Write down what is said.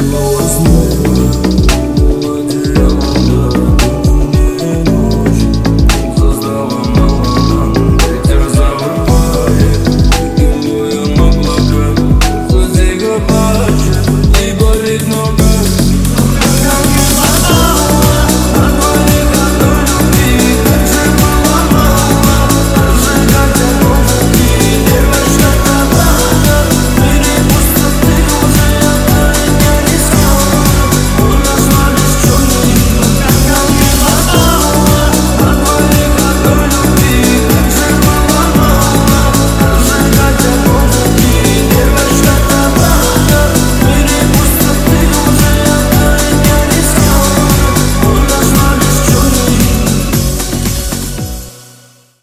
know it's.